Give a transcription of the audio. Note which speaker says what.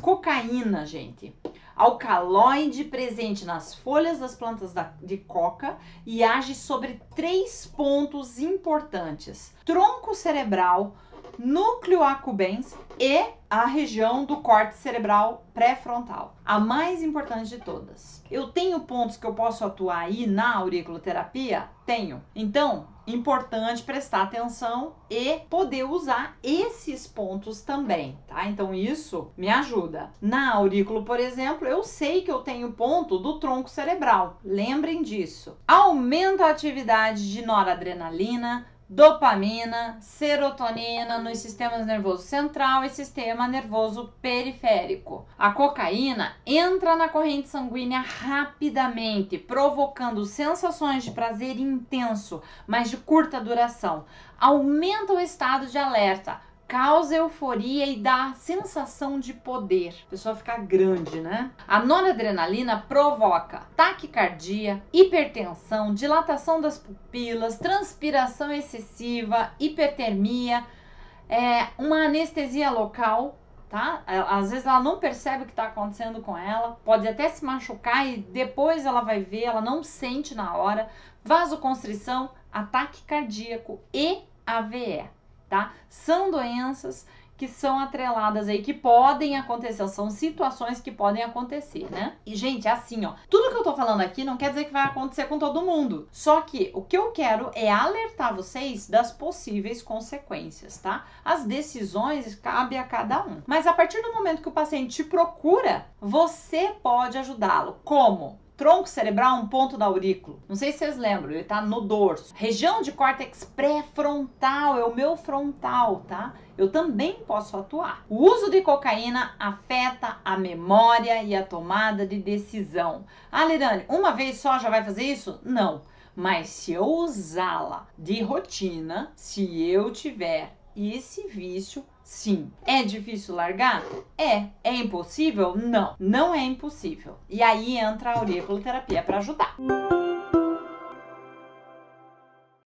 Speaker 1: Cocaína, gente. Alcaloide presente nas folhas das plantas da, de coca e age sobre três pontos importantes: tronco cerebral, núcleo accumbens e a região do corte cerebral pré-frontal, a mais importante de todas. Eu tenho pontos que eu posso atuar aí na auriculoterapia? Tenho. Então, importante prestar atenção e poder usar esses pontos também, tá? Então isso me ajuda. Na aurículo, por exemplo, eu sei que eu tenho ponto do tronco cerebral. Lembrem disso. Aumenta a atividade de noradrenalina, dopamina, serotonina nos sistemas nervoso central e sistema nervoso periférico. A cocaína entra na corrente sanguínea rapidamente, provocando sensações de prazer intenso, mas de curta duração. Aumenta o estado de alerta, causa euforia e dá sensação de poder. A pessoa fica grande, né? A noradrenalina provoca taquicardia, hipertensão, dilatação das pupilas, transpiração excessiva, hipertermia, é, uma anestesia local. Tá? Às vezes ela não percebe o que está acontecendo com ela, pode até se machucar e depois ela vai ver, ela não sente na hora. Vasoconstrição, ataque cardíaco e AVE tá? São doenças que são atreladas aí, que podem acontecer, são situações que podem acontecer, né? E, gente, assim, ó, tudo que eu tô falando aqui não quer dizer que vai acontecer com todo mundo. Só que o que eu quero é alertar vocês das possíveis consequências, tá? As decisões cabe a cada um. Mas a partir do momento que o paciente te procura, você pode ajudá-lo. Como? Tronco cerebral, um ponto da aurículo. Não sei se vocês lembram, ele tá no dorso. Região de córtex pré-frontal, é o meu frontal, tá? Eu também posso atuar. O uso de cocaína afeta a memória e a tomada de decisão. Ah, Lirane, uma vez só já vai fazer isso? Não. Mas se eu usá-la de rotina, se eu tiver esse vício, Sim. É difícil largar? É. É impossível? Não. Não é impossível. E aí entra a auriculoterapia para ajudar.